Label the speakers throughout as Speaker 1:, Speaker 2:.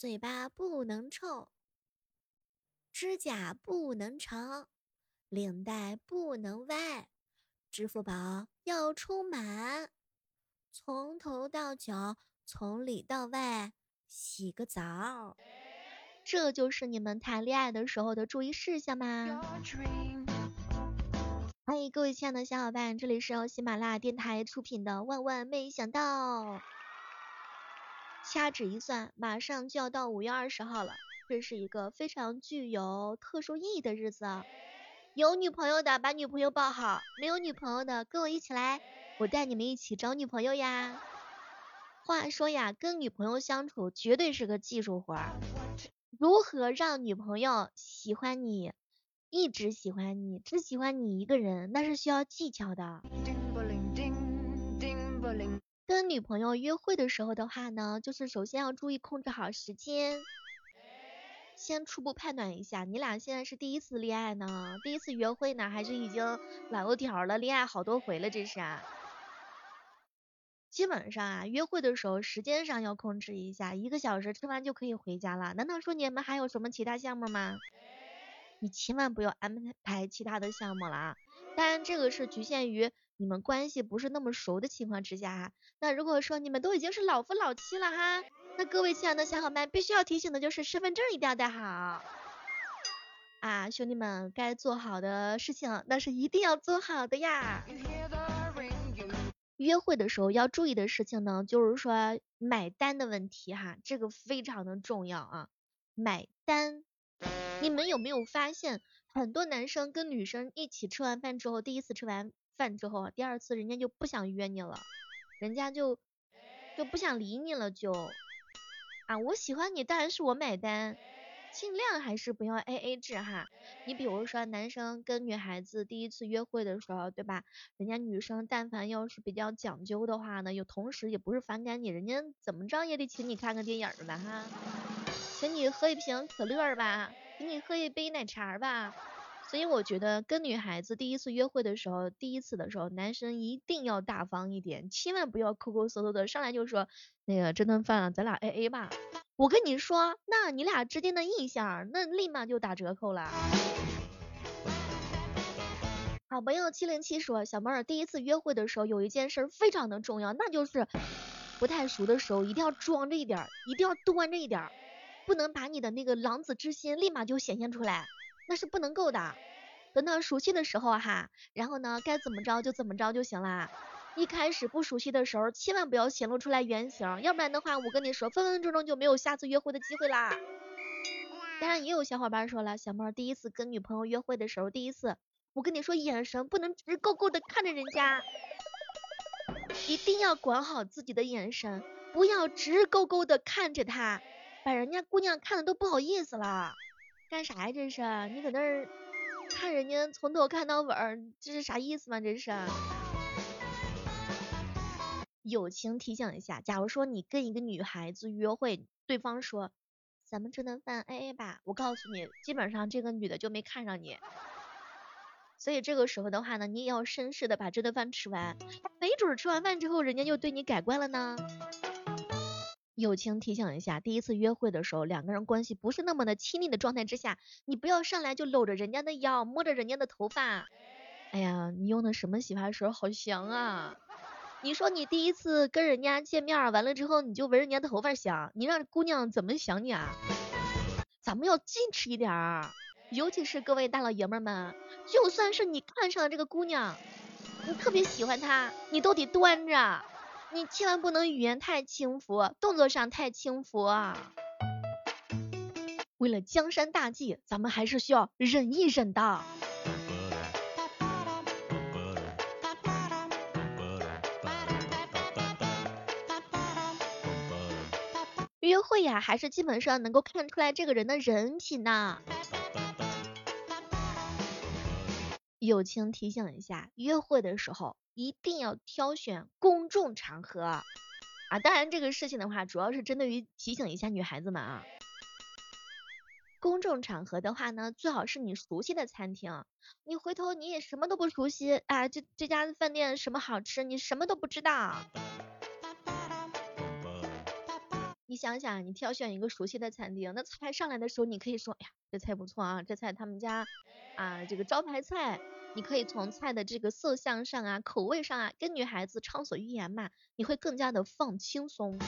Speaker 1: 嘴巴不能臭，指甲不能长，领带不能歪，支付宝要充满，从头到脚，从里到外洗个澡。这就是你们谈恋爱的时候的注意事项吗？欢迎各位亲爱的小伙伴，这里是由喜马拉雅电台出品的《万万没想到》。掐指一算，马上就要到五月二十号了，这是一个非常具有特殊意义的日子。有女朋友的把女朋友抱好，没有女朋友的跟我一起来，我带你们一起找女朋友呀。话说呀，跟女朋友相处绝对是个技术活儿。如何让女朋友喜欢你，一直喜欢你，只喜欢你一个人，那是需要技巧的。跟女朋友约会的时候的话呢，就是首先要注意控制好时间。先初步判断一下，你俩现在是第一次恋爱呢，第一次约会呢，还是已经老油条了，恋爱好多回了，这是。基本上啊，约会的时候时间上要控制一下，一个小时吃完就可以回家了。难道说你们还有什么其他项目吗？你千万不要安排其他的项目了啊！当然这个是局限于你们关系不是那么熟的情况之下哈。那如果说你们都已经是老夫老妻了哈，那各位亲爱的小伙伴必须要提醒的就是身份证一定要带好啊，兄弟们该做好的事情那是一定要做好的呀。约会的时候要注意的事情呢，就是说买单的问题哈，这个非常的重要啊。买单，你们有没有发现，很多男生跟女生一起吃完饭之后，第一次吃完饭之后，第二次人家就不想约你了，人家就就不想理你了，就啊，我喜欢你，当然是我买单。尽量还是不要 A A 制哈，你比如说男生跟女孩子第一次约会的时候，对吧？人家女生但凡要是比较讲究的话呢，有同时也不是反感你，人家怎么着也得请你看个电影吧哈，请你喝一瓶可乐吧，请你喝一杯奶茶吧。所以我觉得跟女孩子第一次约会的时候，第一次的时候，男生一定要大方一点，千万不要抠抠搜搜的上来就说那个这顿饭咱俩 A A 吧。我跟你说，那你俩之间的印象，那立马就打折扣了。好朋友七零七说，小妹儿第一次约会的时候，有一件事非常的重要，那就是不太熟的时候，一定要装着一点，一定要端着一点，不能把你的那个狼子之心立马就显现出来，那是不能够的。等到熟悉的时候哈，然后呢，该怎么着就怎么着就行了。一开始不熟悉的时候，千万不要显露出来原形，要不然的话，我跟你说，分分钟钟就没有下次约会的机会啦。当然，也有小伙伴说了，小妹第一次跟女朋友约会的时候，第一次，我跟你说，眼神不能直勾勾的看着人家，一定要管好自己的眼神，不要直勾勾的看着她，把人家姑娘看的都不好意思了。干啥呀这是？你搁那儿看人家从头看到尾，这是啥意思吗？这是？友情提醒一下，假如说你跟一个女孩子约会，对方说咱们这顿饭 A A 吧，我告诉你，基本上这个女的就没看上你。所以这个时候的话呢，你也要绅士的把这顿饭吃完，没准吃完饭之后人家就对你改观了呢。友情提醒一下，第一次约会的时候，两个人关系不是那么的亲密的状态之下，你不要上来就搂着人家的腰，摸着人家的头发。哎呀，你用的什么洗发水？好香啊！你说你第一次跟人家见面完了之后，你就闻人家的头发香，你让姑娘怎么想你啊？咱们要矜持一点儿，尤其是各位大老爷们们，就算是你看上了这个姑娘，你特别喜欢她，你都得端着，你千万不能语言太轻浮，动作上太轻浮啊。为了江山大计，咱们还是需要忍一忍的。约会呀，还是基本上能够看出来这个人的人品呐。友情提醒一下，约会的时候一定要挑选公众场合啊。当然这个事情的话，主要是针对于提醒一下女孩子们啊。公众场合的话呢，最好是你熟悉的餐厅。你回头你也什么都不熟悉啊，这这家饭店什么好吃，你什么都不知道。你想想，你挑选一个熟悉的餐厅，那菜上来的时候，你可以说，哎呀，这菜不错啊，这菜他们家啊这个招牌菜。你可以从菜的这个色相上啊，口味上啊，跟女孩子畅所欲言嘛，你会更加的放轻松。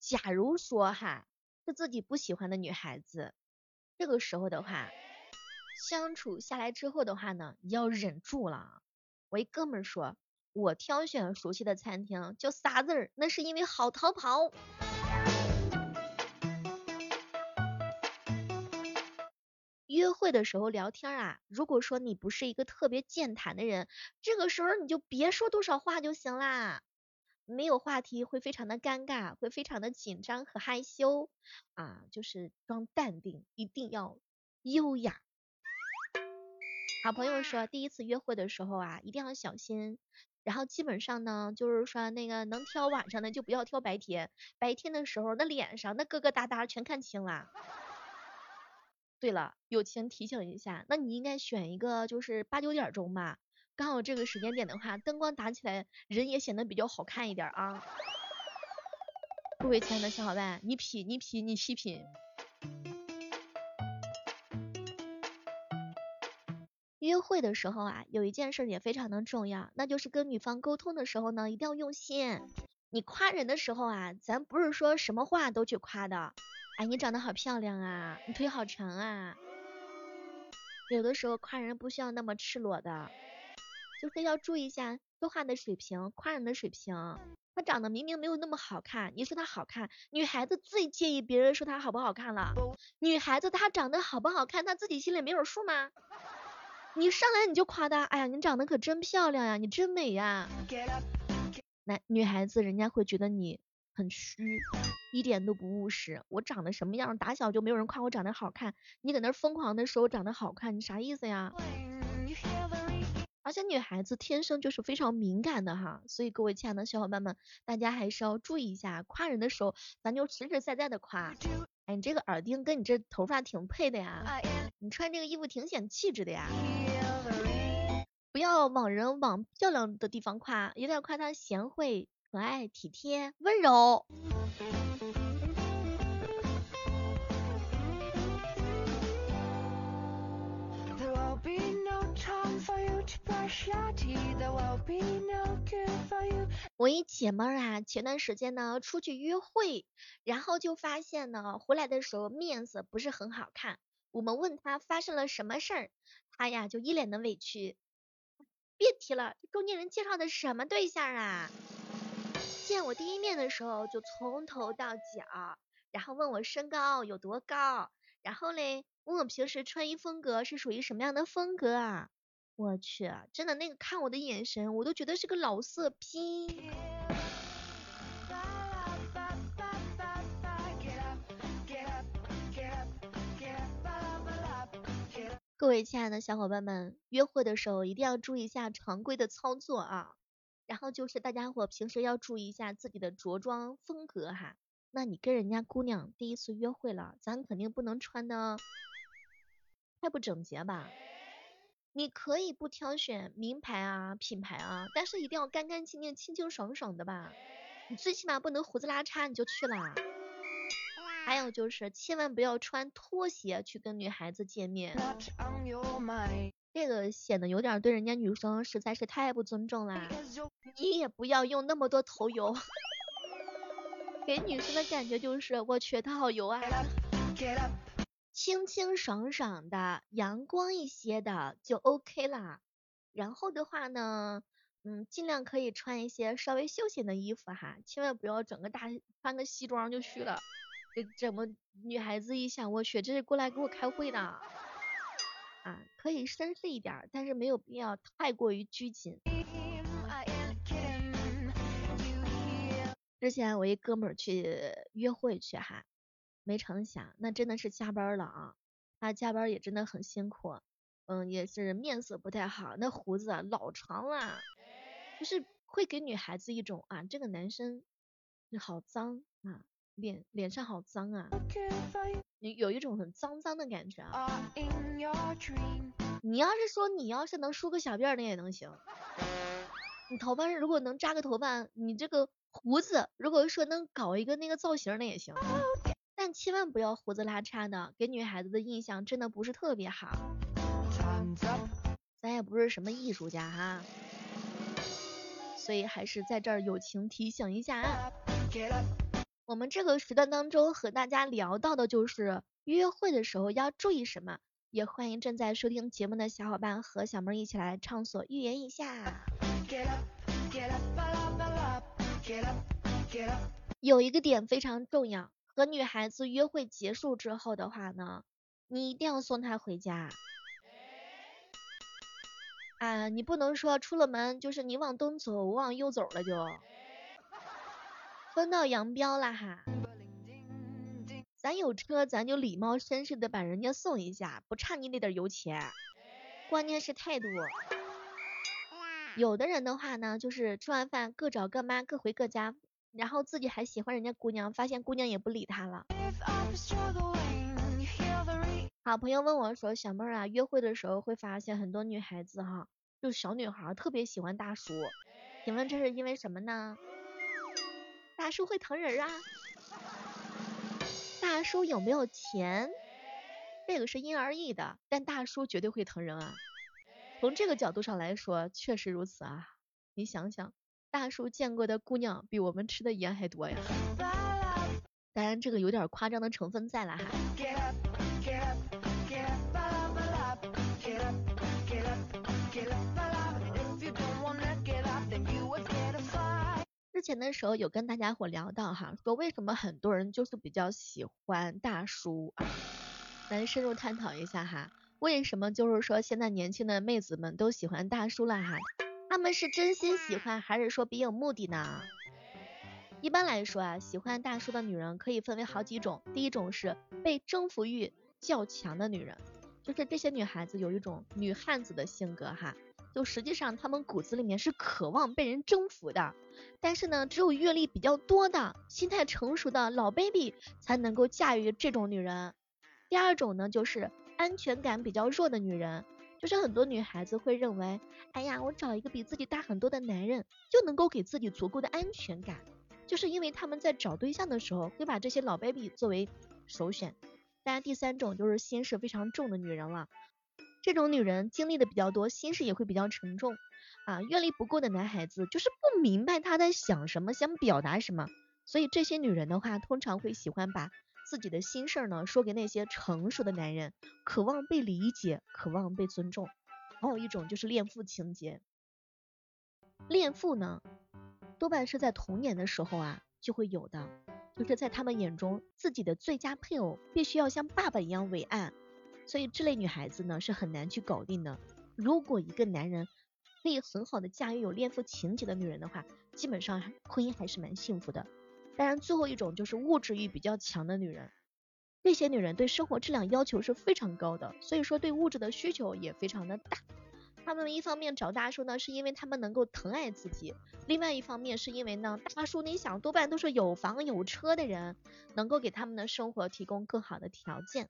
Speaker 1: 假如说哈，是自己不喜欢的女孩子，这个时候的话，相处下来之后的话呢，你要忍住了。我一哥们说，我挑选熟悉的餐厅就仨字儿，那是因为好逃跑。约会的时候聊天啊，如果说你不是一个特别健谈的人，这个时候你就别说多少话就行啦。没有话题会非常的尴尬，会非常的紧张和害羞啊，就是装淡定，一定要优雅。好朋友说，第一次约会的时候啊，一定要小心。然后基本上呢，就是说那个能挑晚上的就不要挑白天，白天的时候那脸上那疙疙瘩瘩全看清了。对了，友情提醒一下，那你应该选一个就是八九点钟吧。刚好这个时间点的话，灯光打起来，人也显得比较好看一点啊。各位亲爱的小伙伴，你品，你品，你细品。约会的时候啊，有一件事也非常的重要，那就是跟女方沟通的时候呢，一定要用心。你夸人的时候啊，咱不是说什么话都去夸的。哎，你长得好漂亮啊，你腿好长啊。有的时候夸人不需要那么赤裸的。就是要注意一下说话的水平，夸人的水平。他长得明明没有那么好看，你说他好看，女孩子最介意别人说他好不好看了。女孩子她长得好不好看，她自己心里没有数吗？你上来你就夸她，哎呀，你长得可真漂亮呀，你真美呀。男女孩子人家会觉得你很虚，一点都不务实。我长得什么样，打小就没有人夸我长得好看，你搁那疯狂的说我长得好看，你啥意思呀？而且女孩子天生就是非常敏感的哈，所以各位亲爱的小伙伴们，大家还是要注意一下，夸人的时候，咱就实实在在的夸。哎，你这个耳钉跟你这头发挺配的呀，你穿这个衣服挺显气质的呀。不要往人往漂亮的地方夸，一定要夸她贤惠、可爱、体贴、温柔。我一姐们儿啊，前段时间呢出去约会，然后就发现呢回来的时候面色不是很好看。我们问她发生了什么事儿，他呀就一脸的委屈。别提了，中间人介绍的什么对象啊？见我第一面的时候就从头到脚，然后问我身高有多高，然后嘞问我平时穿衣风格是属于什么样的风格啊？我去，真的那个看我的眼神，我都觉得是个老色批。各位亲爱的小伙伴们，约会的时候一定要注意一下常规的操作啊。然后就是大家伙平时要注意一下自己的着装风格哈。那你跟人家姑娘第一次约会了，咱肯定不能穿的太不整洁吧。你可以不挑选名牌啊、品牌啊，但是一定要干干净净、清清爽爽的吧。你最起码不能胡子拉碴你就去了。还有就是千万不要穿拖鞋去跟女孩子见面，这个显得有点对人家女生实在是太不尊重啦。你也不要用那么多头油，给女生的感觉就是我去，她好油啊。清清爽爽的，阳光一些的就 OK 啦。然后的话呢，嗯，尽量可以穿一些稍微休闲的衣服哈，千万不要整个大穿个西装就去了。这怎么女孩子一想，我去，这是过来给我开会的啊？可以绅士一点，但是没有必要太过于拘谨。之前我一哥们儿去约会去哈。没成想，那真的是加班了啊！他加班也真的很辛苦，嗯，也是面色不太好，那胡子老长了，就是会给女孩子一种啊，这个男生好脏啊，脸脸上好脏啊，有一种很脏脏的感觉啊。你要是说你要是能梳个小辫儿，那也能行。你头发如果能扎个头发，你这个胡子如果说能搞一个那个造型那也行，但千万不要胡子拉碴的，给女孩子的印象真的不是特别好。咱也不是什么艺术家哈，所以还是在这儿友情提醒一下啊。我们这个时段当中和大家聊到的就是约会的时候要注意什么，也欢迎正在收听节目的小伙伴和小妹一起来畅所欲言一下。有一个点非常重要，和女孩子约会结束之后的话呢，你一定要送她回家。啊，你不能说出了门就是你往东走，我往右走了就，分道扬镳了哈。咱有车，咱就礼貌绅士的把人家送一下，不差你那点油钱，关键是态度。有的人的话呢，就是吃完饭各找各妈，各回各家，然后自己还喜欢人家姑娘，发现姑娘也不理他了。好朋友问我说，小妹儿啊，约会的时候会发现很多女孩子哈，就小女孩特别喜欢大叔，请问这是因为什么呢？大叔会疼人啊？大叔有没有钱？这个是因人而异的，但大叔绝对会疼人啊。从这个角度上来说，确实如此啊！你想想，大叔见过的姑娘比我们吃的盐还多呀。当然，这个有点夸张的成分在了哈。之前的时候有跟大家伙聊到哈，说为什么很多人就是比较喜欢大叔啊？咱深入探讨一下哈。为什么就是说现在年轻的妹子们都喜欢大叔了哈？他们是真心喜欢还是说别有目的呢？一般来说啊，喜欢大叔的女人可以分为好几种。第一种是被征服欲较强的女人，就是这些女孩子有一种女汉子的性格哈，就实际上他们骨子里面是渴望被人征服的，但是呢，只有阅历比较多的、心态成熟的老 baby 才能够驾驭这种女人。第二种呢，就是。安全感比较弱的女人，就是很多女孩子会认为，哎呀，我找一个比自己大很多的男人，就能够给自己足够的安全感，就是因为他们在找对象的时候，会把这些老 baby 作为首选。当然，第三种就是心事非常重的女人了，这种女人经历的比较多，心事也会比较沉重啊。阅历不够的男孩子就是不明白她在想什么，想表达什么，所以这些女人的话，通常会喜欢把。自己的心事儿呢，说给那些成熟的男人，渴望被理解，渴望被尊重。还有一种就是恋父情节，恋父呢，多半是在童年的时候啊就会有的，就是在他们眼中，自己的最佳配偶必须要像爸爸一样伟岸，所以这类女孩子呢是很难去搞定的。如果一个男人可以很好的驾驭有恋父情节的女人的话，基本上婚姻还是蛮幸福的。当然，最后一种就是物质欲比较强的女人，这些女人对生活质量要求是非常高的，所以说对物质的需求也非常的大。她们一方面找大叔呢，是因为他们能够疼爱自己；另外一方面是因为呢，大叔你想多半都是有房有车的人，能够给他们的生活提供更好的条件。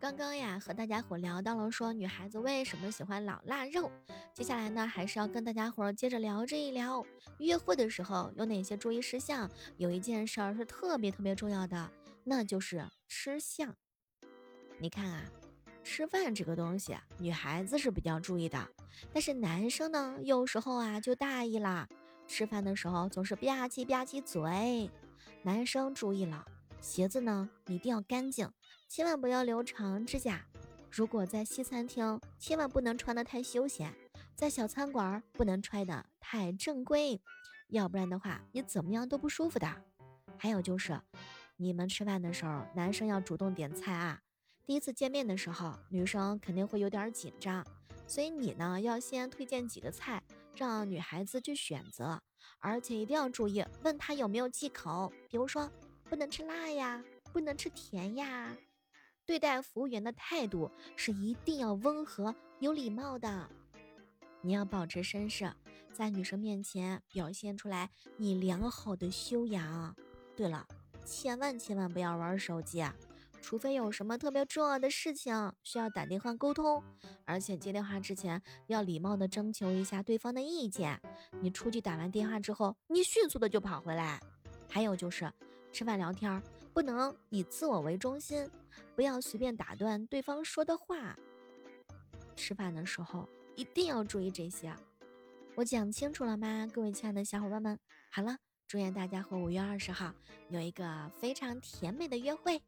Speaker 1: 刚刚呀和大家伙聊到了说女孩子为什么喜欢老腊肉，接下来呢还是要跟大家伙接着聊这一聊，约会的时候有哪些注意事项？有一件事儿是特别特别重要的，那就是吃相。你看啊，吃饭这个东西，女孩子是比较注意的，但是男生呢有时候啊就大意了，吃饭的时候总是吧唧吧唧嘴。男生注意了，鞋子呢一定要干净。千万不要留长指甲。如果在西餐厅，千万不能穿得太休闲；在小餐馆，不能穿得太正规，要不然的话，你怎么样都不舒服的。还有就是，你们吃饭的时候，男生要主动点菜啊。第一次见面的时候，女生肯定会有点紧张，所以你呢，要先推荐几个菜，让女孩子去选择，而且一定要注意，问她有没有忌口，比如说不能吃辣呀，不能吃甜呀。对待服务员的态度是一定要温和有礼貌的，你要保持绅士，在女生面前表现出来你良好的修养。对了，千万千万不要玩手机啊！除非有什么特别重要的事情需要打电话沟通，而且接电话之前要礼貌的征求一下对方的意见。你出去打完电话之后，你迅速的就跑回来。还有就是吃饭聊天不能以自我为中心，不要随便打断对方说的话。吃饭的时候一定要注意这些。我讲清楚了吗，各位亲爱的小伙伴们？好了，祝愿大家和五月二十号有一个非常甜美的约会。